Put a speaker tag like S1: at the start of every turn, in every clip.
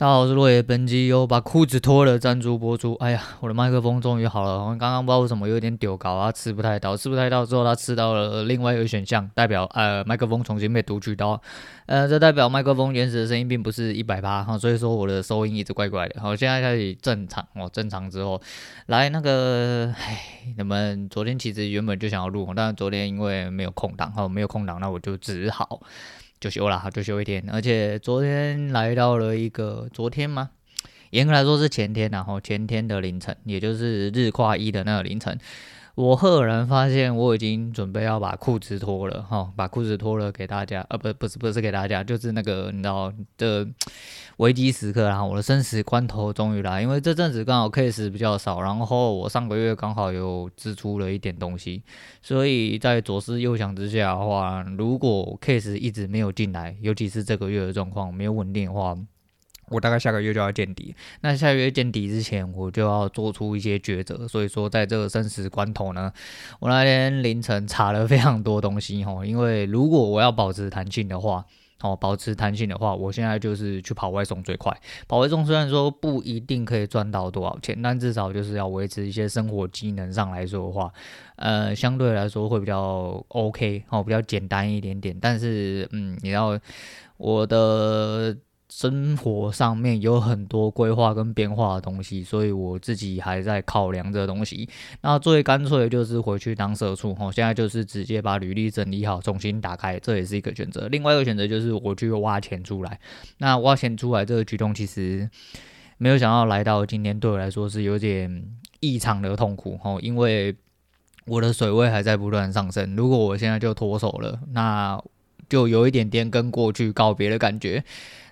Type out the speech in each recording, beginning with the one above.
S1: 大家好，我是落叶。本集由把裤子脱了赞助播出。哎呀，我的麦克风终于好了。我刚刚不知道为什么有点丢稿啊，吃不太到，吃不太到之后，他吃到了另外一个选项，代表呃麦克风重新被读取到。呃，这代表麦克风原始的声音并不是一百八哈，所以说我的收音一直怪怪的。好，现在开始正常哦，正常之后来那个，唉，你们昨天其实原本就想要录，但昨天因为没有空档哈，没有空档，那我就只好。就休了，就休一天。而且昨天来到了一个昨天吗？严格来说是前天，然后前天的凌晨，也就是日跨一的那个凌晨。我赫然发现我已经准备要把裤子脱了哈，把裤子脱了给大家，呃，不，不是，不是给大家，就是那个你知道的危机时刻，然后我的生死关头终于来，因为这阵子刚好 case 比较少，然后我上个月刚好有支出了一点东西，所以在左思右想之下的话，如果 case 一直没有进来，尤其是这个月的状况没有稳定的话。我大概下个月就要见底，那下个月见底之前，我就要做出一些抉择。所以说，在这个生死关头呢，我那天凌晨查了非常多东西哈。因为如果我要保持弹性的话，哦，保持弹性的话，我现在就是去跑外送最快。跑外送虽然说不一定可以赚到多少钱，但至少就是要维持一些生活机能上来说的话，呃，相对来说会比较 OK 哦，比较简单一点点。但是，嗯，你要我的。生活上面有很多规划跟变化的东西，所以我自己还在考量这东西。那最干脆的就是回去当社畜，吼，现在就是直接把履历整理好，重新打开，这也是一个选择。另外一个选择就是我去挖钱出来。那挖钱出来这个举动，其实没有想到来到今天，对我来说是有点异常的痛苦，吼，因为我的水位还在不断上升。如果我现在就脱手了，那就有一点点跟过去告别的感觉。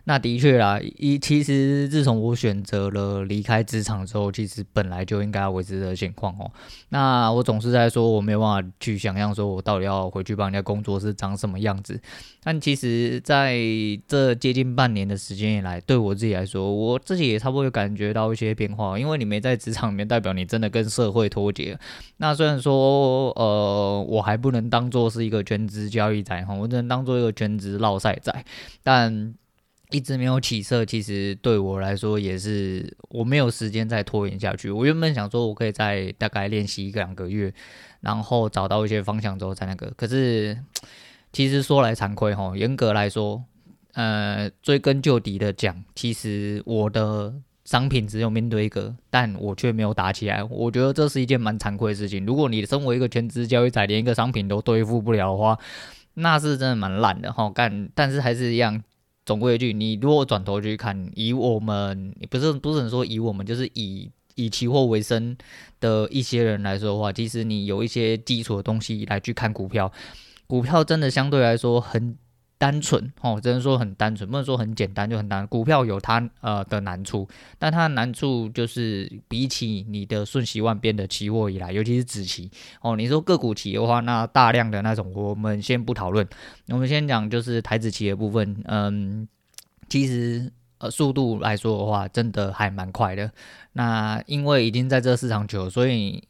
S1: 那的确啦，一其实自从我选择了离开职场之后，其实本来就应该要维持的情况哦。那我总是在说我没有办法去想象，说我到底要回去帮人家工作是长什么样子。但其实在这接近半年的时间以来，对我自己来说，我自己也差不多有感觉到一些变化。因为你没在职场里面，代表你真的跟社会脱节。那虽然说，呃，我还不能当做是一个全职交易仔哈，我只能当做一个全职烙赛仔，但。一直没有起色，其实对我来说也是我没有时间再拖延下去。我原本想说，我可以再大概练习一两个月，然后找到一些方向之后再那个。可是其实说来惭愧哈，严格来说，呃，追根究底的讲，其实我的商品只有面对一个，但我却没有打起来。我觉得这是一件蛮惭愧的事情。如果你身为一个全职交易仔，连一个商品都对付不了的话，那是真的蛮烂的哈。干，但是还是一样。总归一句，你如果转头去看，以我们不是不是说以我们，就是以以期货为生的一些人来说的话，其实你有一些基础的东西来去看股票，股票真的相对来说很。单纯哦，只能说很单纯，不能说很简单，就很难。股票有它呃的难处，但它的难处就是比起你的瞬息万变的期货以来，尤其是子期哦，你说个股期的话，那大量的那种，我们先不讨论，我们先讲就是台子期的部分，嗯，其实呃速度来说的话，真的还蛮快的。那因为已经在这市场久了，所以。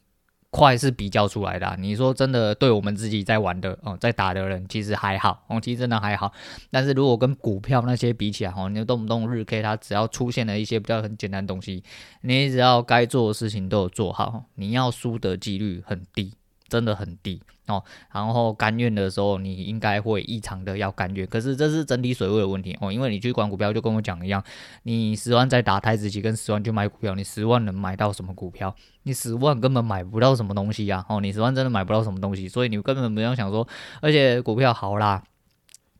S1: 快是比较出来的，你说真的，对我们自己在玩的哦，在打的人其实还好哦，其实真的还好。但是如果跟股票那些比起来哦，你动不动日 K 它只要出现了一些比较很简单的东西，你只要该做的事情都有做好，你要输的几率很低。真的很低哦，然后甘愿的时候，你应该会异常的要甘愿。可是这是整体水位的问题哦，因为你去管股票，就跟我讲一样，你十万在打台指期，跟十万去买股票，你十万能买到什么股票？你十万根本买不到什么东西呀！哦，你十万真的买不到什么东西，所以你根本不用想说，而且股票好啦，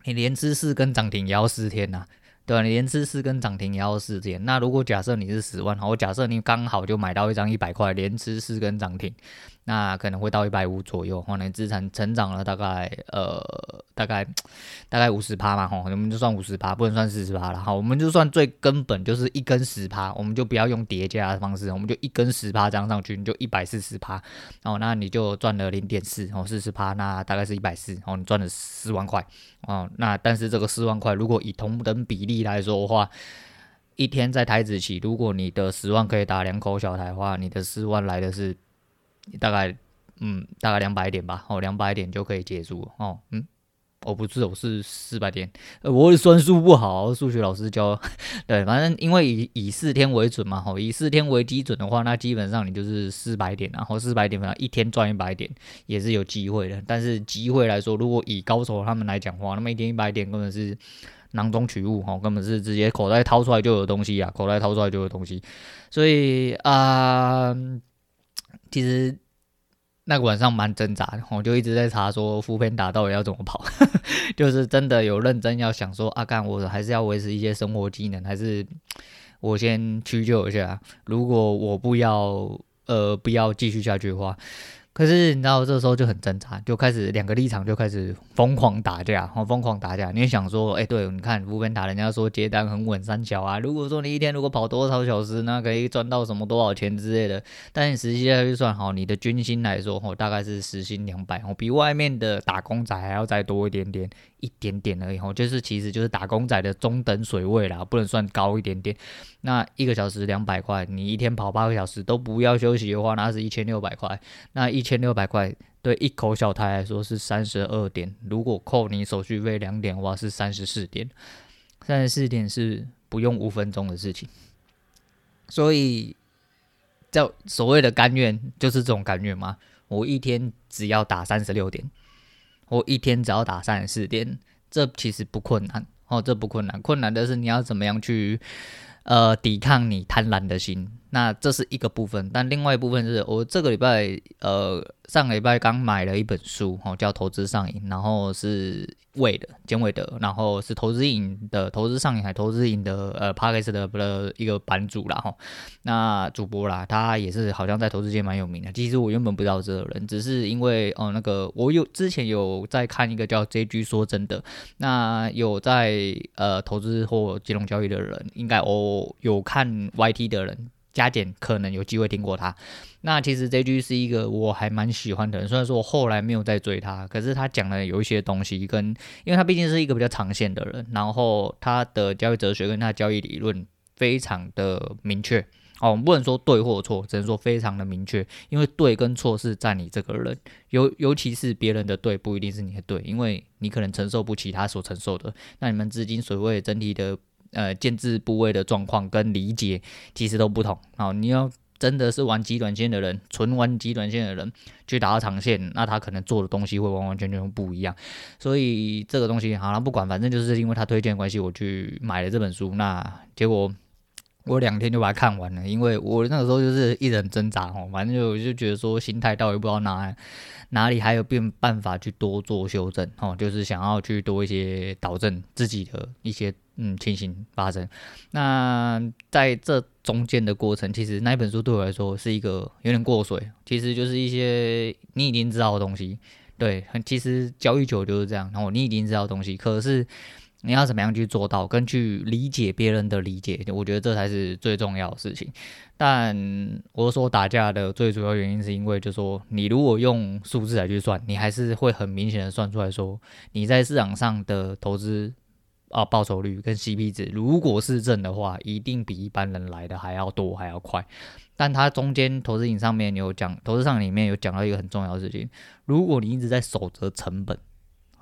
S1: 你连吃四根涨停也要四天呐、对，你连吃四根涨停也要四天。那如果假设你是十万，好，我假设你刚好就买到一张一百块，连吃四根涨停，那可能会到一百五左右。哈，你资产成长了大概呃大概大概五十趴嘛，哈，我们就算五十趴，不能算四十趴了。好，我们就算最根本就是一根十趴，我们就不要用叠加的方式，我们就一根十趴这样上去，你就一百四十趴。哦，那你就赚了零点四，哦，四十趴，那大概是一百四，哦，你赚了四万块。哦，那但是这个四万块，如果以同等比例来说的话，一天在台子起，如果你的十万可以打两口小台的话，你的四万来的是大概，嗯，大概两百点吧，哦，两百点就可以结束，哦，嗯哦，不是，我是四百点。呃，我算数不好，数学老师教。对，反正因为以以四天为准嘛，吼，以四天为基准的话，那基本上你就是四百点，然后四百点，反正一天赚一百点也是有机会的。但是机会来说，如果以高手他们来讲话，那么一天一百点根本是囊中取物，吼，根本是直接口袋掏出来就有东西啊，口袋掏出来就有东西。所以啊、其实。那个晚上蛮挣扎的，我就一直在查说 foodpanda 到底要怎么跑，就是真的有认真要想说啊，干我还是要维持一些生活技能，还是我先屈就一下。如果我不要呃不要继续下去的话。可是你知道，这时候就很挣扎，就开始两个立场就开始疯狂打架，哦，疯狂打架。你也想说，哎，对，你看无边打，人家说接单很稳三小啊。如果说你一天如果跑多少小时，那可以赚到什么多少钱之类的。但你实际下去算，好，你的军薪来说，哦，大概是时薪两百，哦，比外面的打工仔还要再多一点点。一点点而已，吼，就是其实就是打工仔的中等水位啦，不能算高一点点。那一个小时两百块，你一天跑八个小时都不要休息的话，那是一千六百块。那一千六百块对一口小台来说是三十二点，如果扣你手续费两点的话是三十四点，三十四点是不用五分钟的事情。所以叫所谓的甘愿，就是这种甘愿吗？我一天只要打三十六点。我一天只要打三十四点，这其实不困难哦，这不困难，困难的是你要怎么样去呃抵抗你贪婪的心，那这是一个部分，但另外一部分是我这个礼拜呃上个礼拜刚买了一本书哦，叫《投资上瘾》，然后是。韦的简韦德，然后是投资瘾的投资上瘾还投资瘾的呃 Podcast 的的一个版主啦哈，那主播啦，他也是好像在投资界蛮有名的。其实我原本不知道这个人，只是因为哦、那个我有之前有在看一个叫 JG 说真的，那有在呃投资或金融交易的人，应该哦有看 YT 的人。加减可能有机会听过他，那其实这句是一个我还蛮喜欢的人，虽然说我后来没有再追他，可是他讲的有一些东西跟，因为他毕竟是一个比较长线的人，然后他的交易哲学跟他的交易理论非常的明确哦，我们不能说对或错，只能说非常的明确，因为对跟错是在你这个人，尤尤其是别人的对不一定是你的对，因为你可能承受不起他所承受的，那你们资金水位整体的。呃，建制部位的状况跟理解其实都不同。好，你要真的是玩极短线的人，纯玩极短线的人去打到长线，那他可能做的东西会完完全全不一样。所以这个东西好了，不管，反正就是因为他推荐关系，我去买了这本书。那结果我两天就把它看完了，因为我那个时候就是一人挣扎哦，反正就就觉得说心态到底不知道哪哪里还有变办法去多做修正哦，就是想要去多一些导正自己的一些。嗯，情形发生。那在这中间的过程，其实那一本书对我来说是一个有点过水。其实就是一些你已经知道的东西，对，其实交易久就是这样。然后你已经知道东西，可是你要怎么样去做到，跟去理解别人的理解，我觉得这才是最重要的事情。但我说打架的最主要原因，是因为就说，你如果用数字来去算，你还是会很明显的算出来说，你在市场上的投资。啊，报酬率跟 CP 值，如果是正的话，一定比一般人来的还要多，还要快。但它中间投资影上面有讲，投资上里面有讲到一个很重要的事情：如果你一直在守着成本，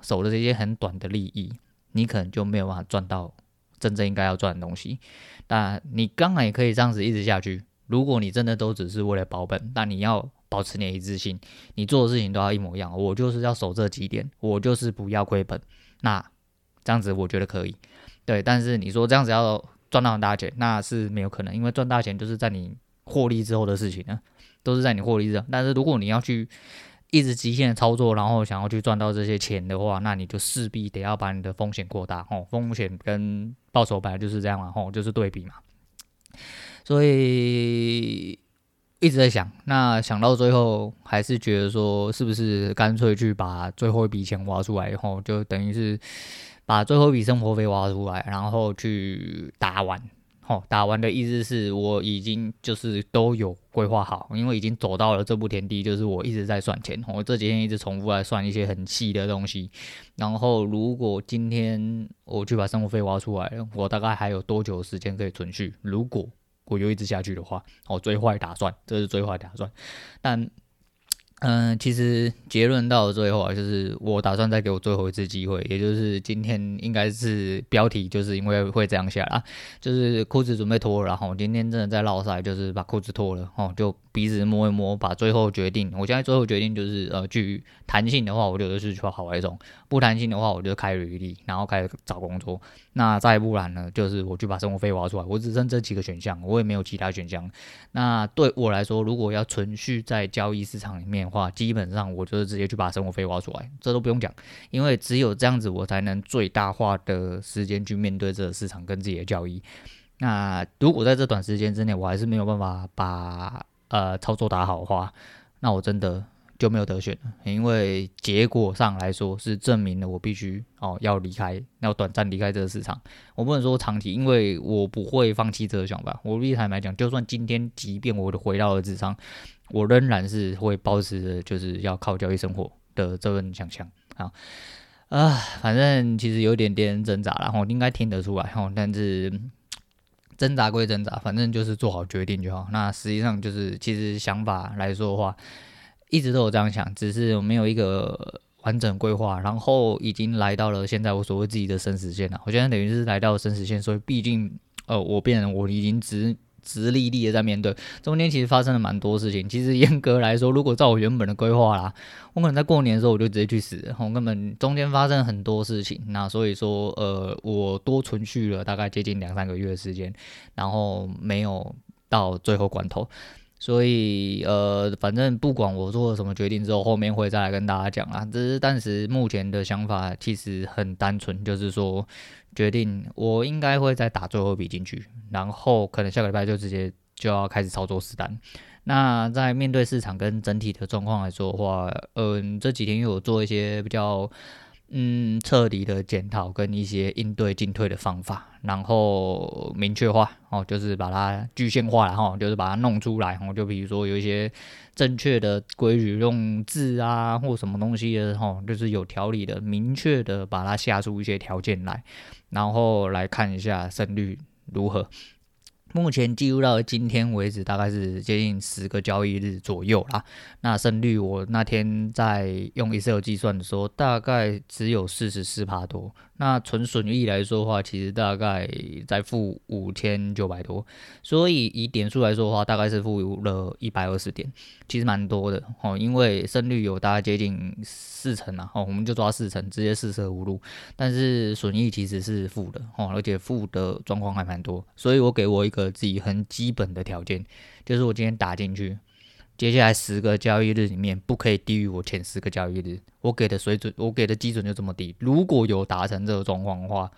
S1: 守着这些很短的利益，你可能就没有办法赚到真正应该要赚的东西。但你当然也可以这样子一直下去。如果你真的都只是为了保本，那你要保持你的一致性，你做的事情都要一模一样。我就是要守这几点，我就是不要亏本。那这样子我觉得可以，对，但是你说这样子要赚到很大钱，那是没有可能，因为赚大钱就是在你获利之后的事情呢，都是在你获利之后。但是如果你要去一直极限的操作，然后想要去赚到这些钱的话，那你就势必得要把你的风险扩大哦，风险跟报酬本来就是这样嘛，吼，就是对比嘛。所以一直在想，那想到最后还是觉得说，是不是干脆去把最后一笔钱挖出来以后，就等于是。把最后一笔生活费挖出来，然后去打完。哦，打完的意思是我已经就是都有规划好，因为已经走到了这步田地，就是我一直在算钱。我这几天一直重复来算一些很细的东西。然后如果今天我去把生活费挖出来了，我大概还有多久时间可以存续？如果我又一直下去的话，哦，最坏打算，这是最坏打算。但嗯，其实结论到了最后啊，就是我打算再给我最后一次机会，也就是今天应该是标题，就是因为会这样下啊，就是裤子准备脱了，然后今天真的在绕赛，就是把裤子脱了，哦，就鼻子摸一摸，把最后决定，我现在最后决定就是，呃，去弹性的话，我就是去好外送；不弹性的话，我就开履历，然后开始找工作。那再不然呢，就是我去把生活费挖出来，我只剩这几个选项，我也没有其他选项。那对我来说，如果要存续在交易市场里面的话，基本上我就是直接去把生活费挖出来，这都不用讲，因为只有这样子，我才能最大化的时间去面对这个市场跟自己的交易。那如果在这短时间之内，我还是没有办法把呃操作打好的话，那我真的。就没有得选了，因为结果上来说是证明了我必须哦要离开，要短暂离开这个市场。我不能说长期，因为我不会放弃这个想法。我立台来讲，就算今天即便我回到了职场，我仍然是会保持着就是要靠交易生活的这份想象啊啊，反正其实有点点挣扎，然后应该听得出来哈，但是挣扎归挣扎，反正就是做好决定就好。那实际上就是其实想法来说的话。一直都有这样想，只是我没有一个完整规划，然后已经来到了现在我所谓自己的生死线了。我现在等于是来到生死线，所以毕竟呃，我变成我已经只直立立的在面对。中间其实发生了蛮多事情。其实严格来说，如果照我原本的规划啦，我可能在过年的时候我就直接去死。我根本中间发生很多事情，那所以说呃，我多存续了大概接近两三个月的时间，然后没有到最后关头。所以，呃，反正不管我做了什么决定之后，后面会再来跟大家讲啦。只是当时目前的想法其实很单纯，就是说，决定我应该会再打最后一笔进去，然后可能下个礼拜就直接就要开始操作实单。那在面对市场跟整体的状况来说的话，嗯、这几天又有做一些比较。嗯，彻底的检讨跟一些应对进退的方法，然后明确化哦，就是把它具象化，然后就是把它弄出来。哦，就比如说有一些正确的规矩用字啊，或什么东西的哦，就是有条理的、明确的把它下出一些条件来，然后来看一下胜率如何。目前记录到今天为止，大概是接近十个交易日左右啦。那胜率我那天在用 Excel 计算的时候，大概只有四十四趴多。那纯损益来说的话，其实大概在负五千九百多，所以以点数来说的话，大概是负了一百二十点，其实蛮多的哦。因为胜率有大概接近四成啊，哦，我们就抓四成，直接四舍五入。但是损益其实是负的哦，而且负的状况还蛮多，所以我给我一个自己很基本的条件，就是我今天打进去。接下来十个交易日里面不可以低于我前十个交易日，我给的水准，我给的基准就这么低。如果有达成这个状况的话，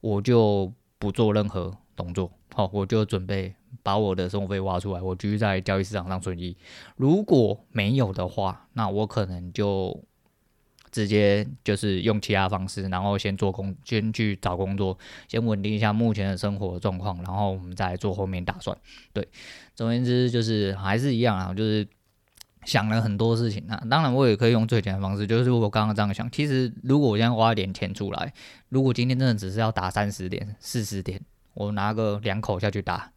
S1: 我就不做任何动作，好，我就准备把我的生活费挖出来，我继续在交易市场上存疑。如果没有的话，那我可能就。直接就是用其他方式，然后先做工，先去找工作，先稳定一下目前的生活状况，然后我们再做后面打算。对，总而言之就是还是一样啊，就是想了很多事情啊。当然，我也可以用最简单的方式，就是我刚刚这样想。其实，如果我现在花一点钱出来，如果今天真的只是要打三十点、四十点，我拿个两口下去打。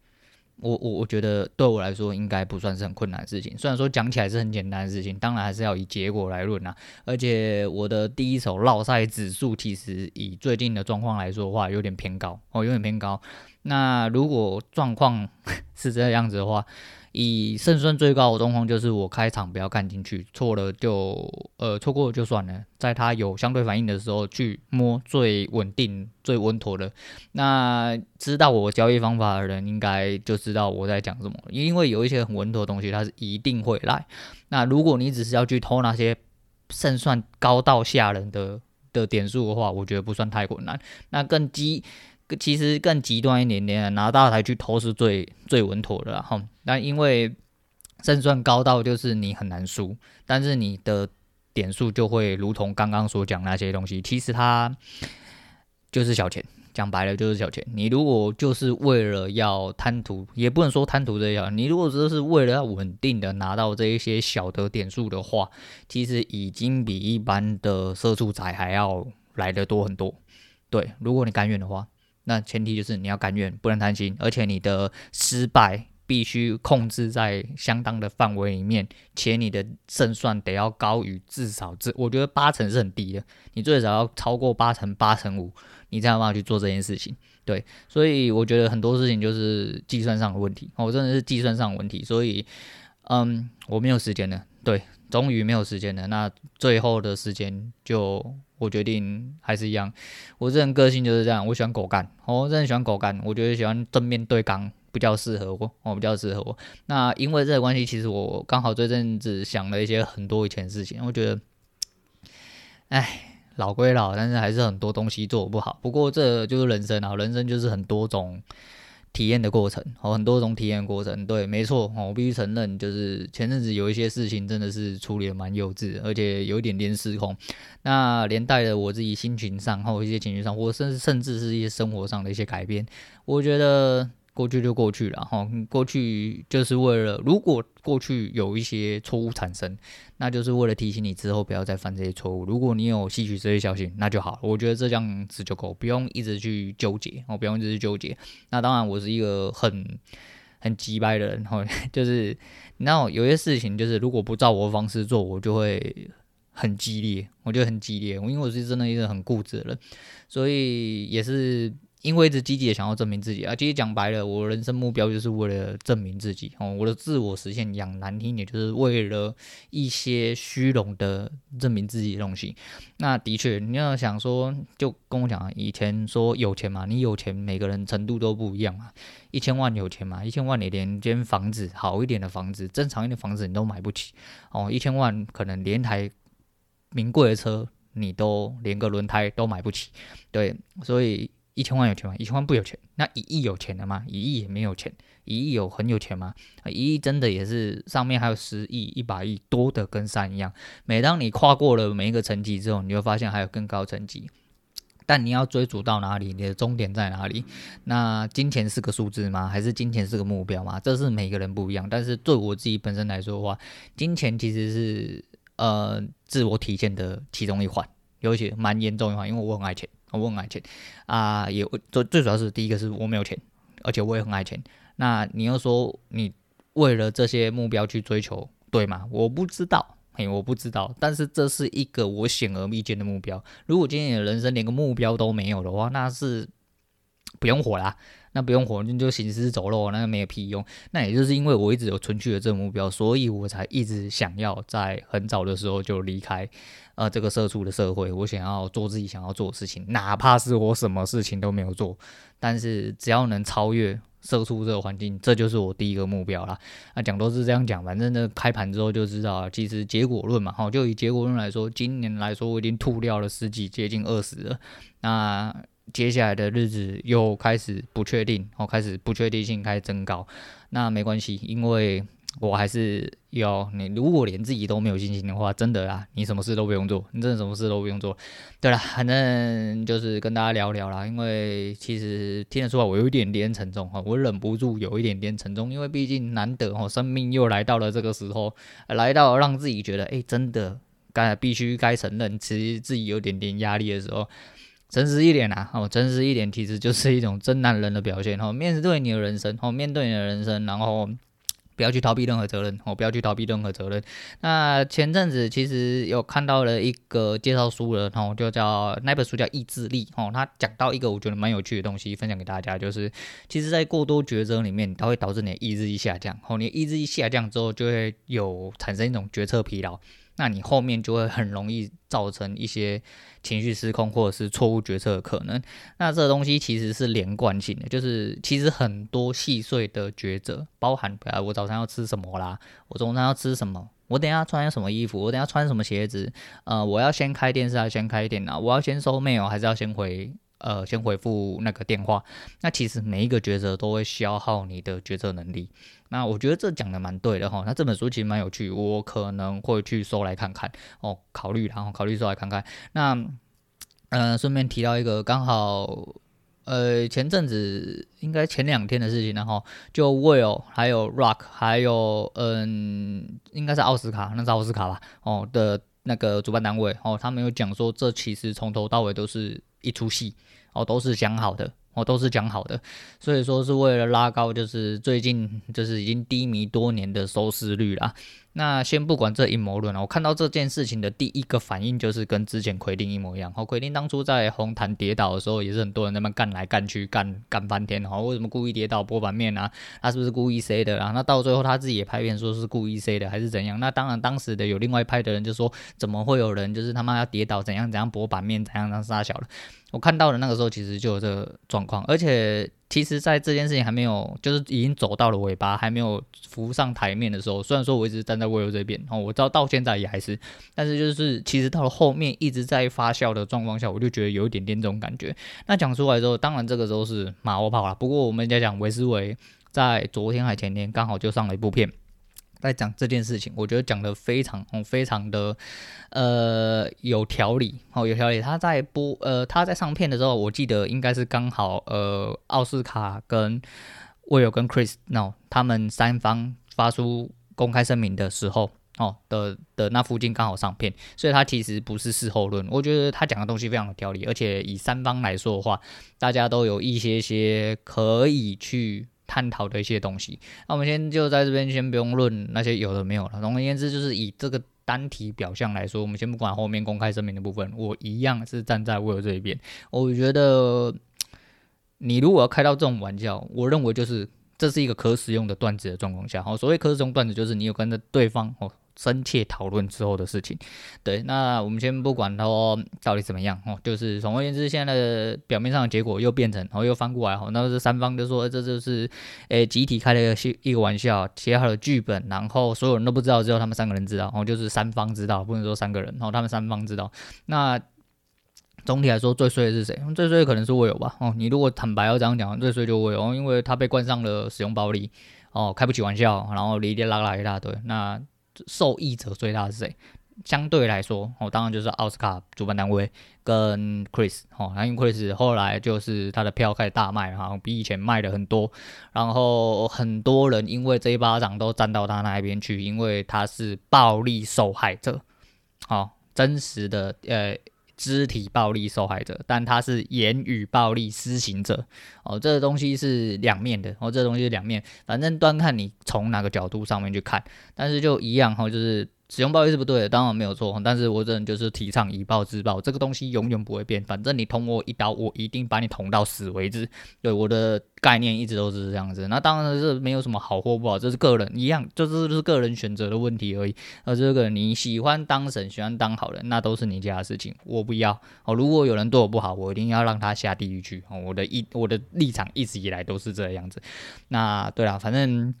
S1: 我我我觉得对我来说应该不算是很困难的事情，虽然说讲起来是很简单的事情，当然还是要以结果来论啊。而且我的第一手绕赛指数其实以最近的状况来说的话，有点偏高哦，有点偏高。那如果状况 是这样子的话，以胜算最高的状况就是我开场不要干进去，错了就呃错过就算了，在它有相对反应的时候去摸最稳定、最稳妥的。那知道我交易方法的人应该就知道我在讲什么，因为有一些很稳妥的东西，它是一定会来。那如果你只是要去偷那些胜算高到吓人的的点数的话，我觉得不算太困难。那更基。其实更极端一点点，拿大台去投是最最稳妥的哈。那因为胜算高到就是你很难输，但是你的点数就会如同刚刚所讲那些东西，其实它就是小钱，讲白了就是小钱。你如果就是为了要贪图，也不能说贪图这样，你如果只是为了要稳定的拿到这一些小的点数的话，其实已经比一般的社畜仔还要来得多很多。对，如果你甘愿的话。那前提就是你要甘愿，不能贪心，而且你的失败必须控制在相当的范围里面，且你的胜算得要高于至少这，我觉得八成是很低的，你最少要超过八成八成五，你才有办法去做这件事情。对，所以我觉得很多事情就是计算上的问题，我真的是计算上的问题，所以，嗯，我没有时间了，对，终于没有时间了，那最后的时间就我决定还是一样，我这人个性就是这样，我喜欢狗干，我真的喜欢狗干，我觉得喜欢正面对刚。比较适合我，我比较适合我。那因为这个关系，其实我刚好这阵子想了一些很多以前的事情，我觉得，哎，老归老，但是还是很多东西做不好。不过这就是人生啊，人生就是很多种体验的过程，好，很多种体验过程。对，没错，我必须承认，就是前阵子有一些事情真的是处理的蛮幼稚，而且有一点点失控。那连带的我自己心情上，还有一些情绪上，或甚至甚至是一些生活上的一些改变，我觉得。过去就过去了哈，过去就是为了，如果过去有一些错误产生，那就是为了提醒你之后不要再犯这些错误。如果你有吸取这些教训，那就好，我觉得这样子就够，不用一直去纠结，哦，不用一直去纠结。那当然，我是一个很很急掰的人哈，就是那有些事情，就是如果不照我的方式做，我就会很激烈，我就很激烈，因为我是真的一个很固执的人，所以也是。因为一直积极的想要证明自己啊，其实讲白了，我人生目标就是为了证明自己哦，我的自我实现讲难听点，就是为了一些虚荣的证明自己的东西。那的确，你要想说，就跟我讲，以前说有钱嘛，你有钱，每个人程度都不一样嘛。一千万有钱嘛？一千万你连间房子好一点的房子，正常一点的房子你都买不起哦。一千万可能连台名贵的车你都连个轮胎都买不起，对，所以。一千万有钱吗？一千万不有钱。那一亿有钱的吗？一亿也没有钱。一亿有很有钱吗？一亿真的也是上面还有十亿、一百亿，多的跟山一样。每当你跨过了每一个层级之后，你会发现还有更高层级。但你要追逐到哪里？你的终点在哪里？那金钱是个数字吗？还是金钱是个目标吗？这是每个人不一样。但是对我自己本身来说的话，金钱其实是呃自我体现的其中一环，尤其蛮严重的话，因为我很爱钱。我很爱钱啊，也最最主要是第一个是我没有钱，而且我也很爱钱。那你要说你为了这些目标去追求，对吗？我不知道，嘿，我不知道。但是这是一个我显而易见的目标。如果今天你的人生连个目标都没有的话，那是不用火啦。那不用火，你就行尸走肉，那个没有屁用。那也就是因为我一直有存续的这个目标，所以我才一直想要在很早的时候就离开。呃，这个社畜的社会，我想要做自己想要做的事情，哪怕是我什么事情都没有做，但是只要能超越社畜这个环境，这就是我第一个目标啦。那讲都是这样讲，反正呢，开盘之后就知道，其实结果论嘛，哈，就以结果论来说，今年来说我已经吐掉了十几，接近二十了。那接下来的日子又开始不确定，哦，开始不确定性开始增高。那没关系，因为。我还是要你，如果连自己都没有信心的话，真的啊，你什么事都不用做，你真的什么事都不用做。对了，反正就是跟大家聊聊啦，因为其实听得出来我有一点点沉重哈，我忍不住有一点点沉重，因为毕竟难得哦，生命又来到了这个时候，来到让自己觉得哎，真的该必须该承认，其实自己有点点压力的时候，诚实一点啊，哦，诚实一点，其实就是一种真男人的表现哦，面对你的人生哦，面对你的人生，然后。不要去逃避任何责任哦！不要去逃避任何责任。那前阵子其实有看到了一个介绍书了，哦，就叫那本书叫《意志力》哦。他讲到一个我觉得蛮有趣的东西，分享给大家，就是其实，在过多抉择里面，它会导致你的意志力下降。哦，你的意志力下降之后，就会有产生一种决策疲劳。那你后面就会很容易造成一些情绪失控或者是错误决策的可能。那这个东西其实是连贯性的，就是其实很多细碎的抉择，包含啊，我早餐要吃什么啦，我中餐要吃什么，我等下穿什么衣服，我等下穿什么鞋子，呃，我要先开电视还是先开电脑，我要先收 mail 还是要先回。呃，先回复那个电话。那其实每一个抉择都会消耗你的决策能力。那我觉得这讲的蛮对的哈。那这本书其实蛮有趣，我可能会去收来看看哦，考虑然后考虑收来看看。那嗯，顺便提到一个刚好呃前阵子应该前两天的事情，然后就 Will 还有 Rock 还有嗯应该是奥斯卡，那是奥斯卡吧？哦的那个主办单位哦，他们有讲说这其实从头到尾都是。一出戏哦，都是讲好的哦，都是讲好的，所以说是为了拉高就是最近就是已经低迷多年的收视率啦。那先不管这阴谋论了，我看到这件事情的第一个反应就是跟之前奎丁一模一样。哦，奎丁当初在红毯跌倒的时候，也是很多人在那干来干去，干干翻天。哦，为什么故意跌倒播版面啊？他是不是故意塞的啊？那到最后他自己也拍片说是故意塞的，还是怎样？那当然，当时的有另外一派的人就说，怎么会有人就是他妈要跌倒，怎样怎样博版面，怎样怎样杀小了。我看到的那个时候，其实就有这个状况，而且其实，在这件事情还没有，就是已经走到了尾巴，还没有浮上台面的时候，虽然说我一直站在 Will 这边，哦，我知道到现在也还是，但是就是其实到了后面一直在发酵的状况下，我就觉得有一点点这种感觉。那讲出来之后，当然这个时候是马后炮了。不过我们在讲维斯维在昨天还前天刚好就上了一部片。在讲这件事情，我觉得讲得非常、哦、非常的呃有条理哦，有条理。他在播呃他在上片的时候，我记得应该是刚好呃奥斯卡跟威尔跟 Chris No 他们三方发出公开声明的时候哦的的那附近刚好上片，所以他其实不是事后论。我觉得他讲的东西非常有条理，而且以三方来说的话，大家都有一些些可以去。探讨的一些东西，那我们先就在这边先不用论那些有的没有了。总而言之，就是以这个单体表象来说，我们先不管后面公开声明的部分，我一样是站在威尔这一边。我觉得你如果要开到这种玩笑，我认为就是这是一个可使用的段子的状况下，好，所谓可使用段子就是你有跟着对方哦。深切讨论之后的事情，对，那我们先不管它到底怎么样哦，就是总而言之，现在的表面上的结果又变成，然后又翻过来哈，那这三方就说这就是诶集体开了一个一个玩笑，写好了剧本，然后所有人都不知道，只有他们三个人知道，然后就是三方知道，不能说三个人，然后他们三方知道。那总体来说，最衰的是谁？最衰可能是我有吧？哦，你如果坦白要这样讲，最衰就 Will，因为他被冠上了使用暴力，哦，开不起玩笑，然后哩哩啦啦一大堆，那。受益者最大是谁？相对来说，哦，当然就是奥斯卡主办单位跟 Chris，哦，因为 Chris 后来就是他的票开始大卖，哈，比以前卖的很多，然后很多人因为这一巴掌都站到他那一边去，因为他是暴力受害者，哦，真实的呃肢体暴力受害者，但他是言语暴力施行者，哦，这个东西是两面的，哦，这东西是两面，反正端看你从哪个角度上面去看，但是就一样，哈，就是。使用暴力是不对的，当然没有错，但是我这人就是提倡以暴制暴，这个东西永远不会变，反正你捅我一刀，我一定把你捅到死为止。对，我的概念一直都是这样子。那当然是没有什么好或不好，这是个人一样，就是是个人选择的问题而已。而这个你喜欢当神，喜欢当好人，那都是你家的事情，我不要。哦，如果有人对我不好，我一定要让他下地狱去。哦，我的一我的立场一直以来都是这样子。那对啦，反正。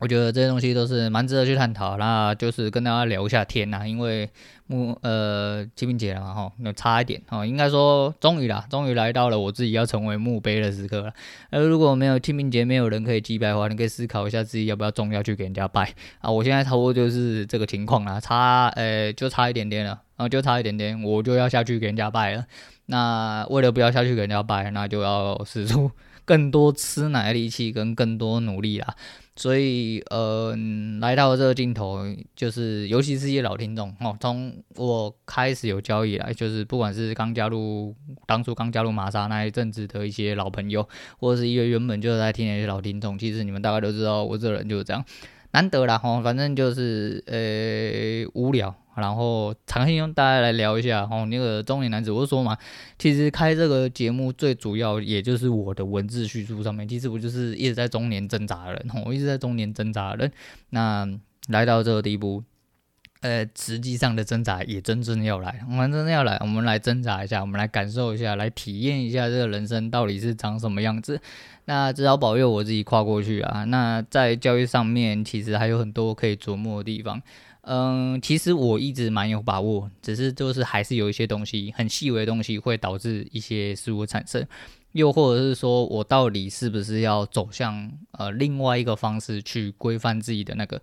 S1: 我觉得这些东西都是蛮值得去探讨，那就是跟大家聊一下天呐，因为木呃清明节了嘛哈，那差一点哈，应该说终于啦，终于来到了我自己要成为墓碑的时刻了。而如果没有清明节，没有人可以祭拜的话，你可以思考一下自己要不要重要去给人家拜啊。我现在差不多就是这个情况啦，差呃就差一点点了，然后就差一点点，我就要下去给人家拜了。那为了不要下去给人家拜，那就要使出更多吃奶力气跟更多努力啦。所以，呃，来到这个镜头，就是尤其是一些老听众哦，从我开始有交易来，就是不管是刚加入，当初刚加入玛莎那一阵子的一些老朋友，或者是一个原本就在听的一些老听众，其实你们大概都知道，我这个人就是这样，难得啦哈，反正就是呃无聊。然后，常信用大家来聊一下哦，那个中年男子，我就说嘛，其实开这个节目最主要也就是我的文字叙述上面，其实我就是一直在中年挣扎的人，我一直在中年挣扎的人。那来到这个地步，呃，实际上的挣扎也真正要来，我们真的要来，我们来挣扎一下，我们来感受一下，来体验一下这个人生到底是长什么样子。那至少保佑我自己跨过去啊。那在教育上面，其实还有很多可以琢磨的地方。嗯，其实我一直蛮有把握，只是就是还是有一些东西很细微的东西会导致一些失误产生，又或者是说我到底是不是要走向呃另外一个方式去规范自己的那个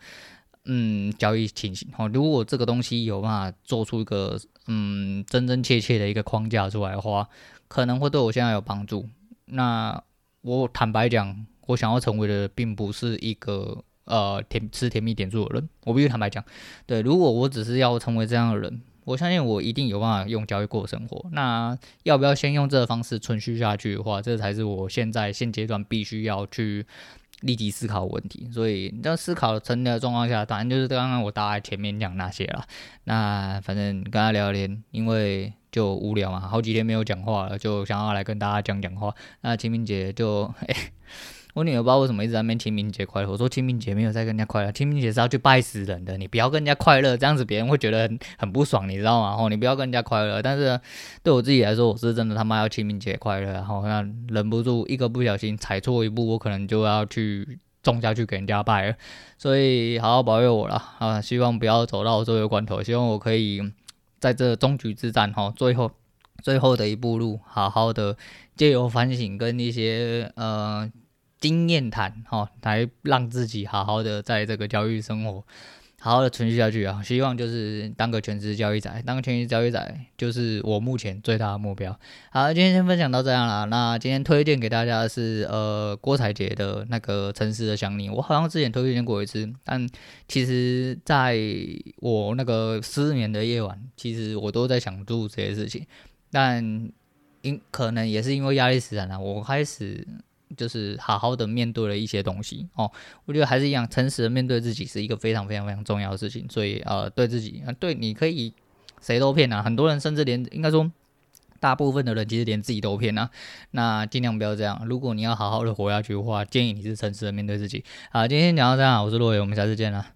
S1: 嗯交易情形？哦，如果这个东西有办法做出一个嗯真真切切的一个框架出来的话，可能会对我现在有帮助。那我坦白讲，我想要成为的并不是一个。呃，甜吃甜蜜点数的人，我必须坦白讲，对，如果我只是要成为这样的人，我相信我一定有办法用交易过生活。那要不要先用这个方式存续下去的话，这才是我现在现阶段必须要去立即思考问题。所以你在思考成的状况下，当然就是刚刚我大概前面讲那些了。那反正跟他聊天，因为就无聊嘛，好几天没有讲话了，就想要来跟大家讲讲话。那清明节就。我女儿不知道为什么一直在那边清明节快乐。我说清明节没有在跟人家快乐，清明节是要去拜死人的，你不要跟人家快乐，这样子别人会觉得很不爽，你知道吗？吼，你不要跟人家快乐。但是对我自己来说，我是真的他妈要清明节快乐，然后那忍不住一个不小心踩错一步，我可能就要去种下去给人家拜了。所以好好保佑我了啊！希望不要走到最后关头，希望我可以在这终局之战哈，最后最后的一步路，好好的借由反省跟一些呃。经验谈，哈，来让自己好好的在这个交易生活好好的存续下去啊！希望就是当个全职交易仔，当个全职交易仔就是我目前最大的目标。好，今天先分享到这样啦。那今天推荐给大家的是呃郭采洁的那个《城市的想你》，我好像之前推荐过一次，但其实在我那个失眠的夜晚，其实我都在想做这些事情，但因可能也是因为压力使然啊，我开始。就是好好的面对了一些东西哦，我觉得还是一样，诚实的面对自己是一个非常非常非常重要的事情。所以呃，对自己，对你可以谁都骗啊，很多人甚至连应该说大部分的人其实连自己都骗啊。那尽量不要这样。如果你要好好的活下去的话，建议你是诚实的面对自己。好，今天讲到这样，我是洛伟，我们下次见啦。